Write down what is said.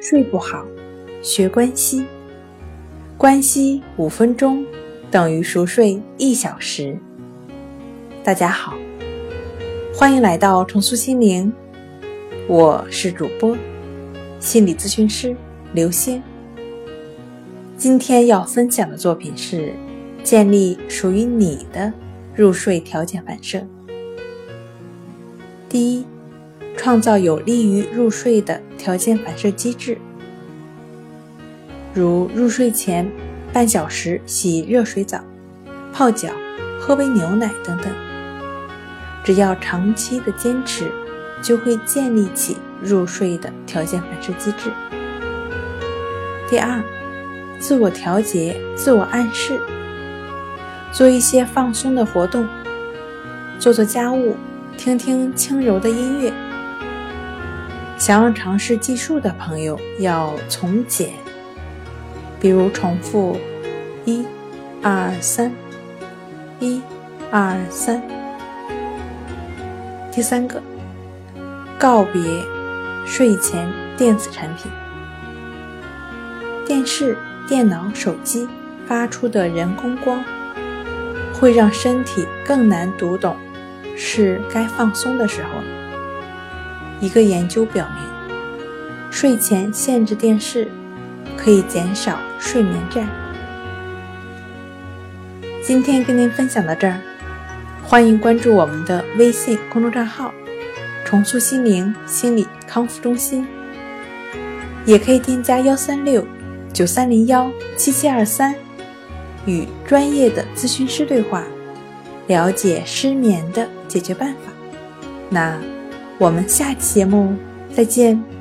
睡不好，学关西。关西五分钟等于熟睡一小时。大家好，欢迎来到重塑心灵，我是主播心理咨询师刘星。今天要分享的作品是建立属于你的入睡条件反射。第一。创造有利于入睡的条件反射机制，如入睡前半小时洗热水澡、泡脚、喝杯牛奶等等。只要长期的坚持，就会建立起入睡的条件反射机制。第二，自我调节、自我暗示，做一些放松的活动，做做家务，听听轻柔的音乐。想要尝试计数的朋友要从简，比如重复一、二、三，一、二、三。第三个，告别睡前电子产品，电视、电脑、手机发出的人工光，会让身体更难读懂，是该放松的时候了。一个研究表明，睡前限制电视可以减少睡眠债。今天跟您分享到这儿，欢迎关注我们的微信公众账号“重塑心灵心理康复中心”，也可以添加幺三六九三零幺七七二三，与专业的咨询师对话，了解失眠的解决办法。那。我们下期节目再见。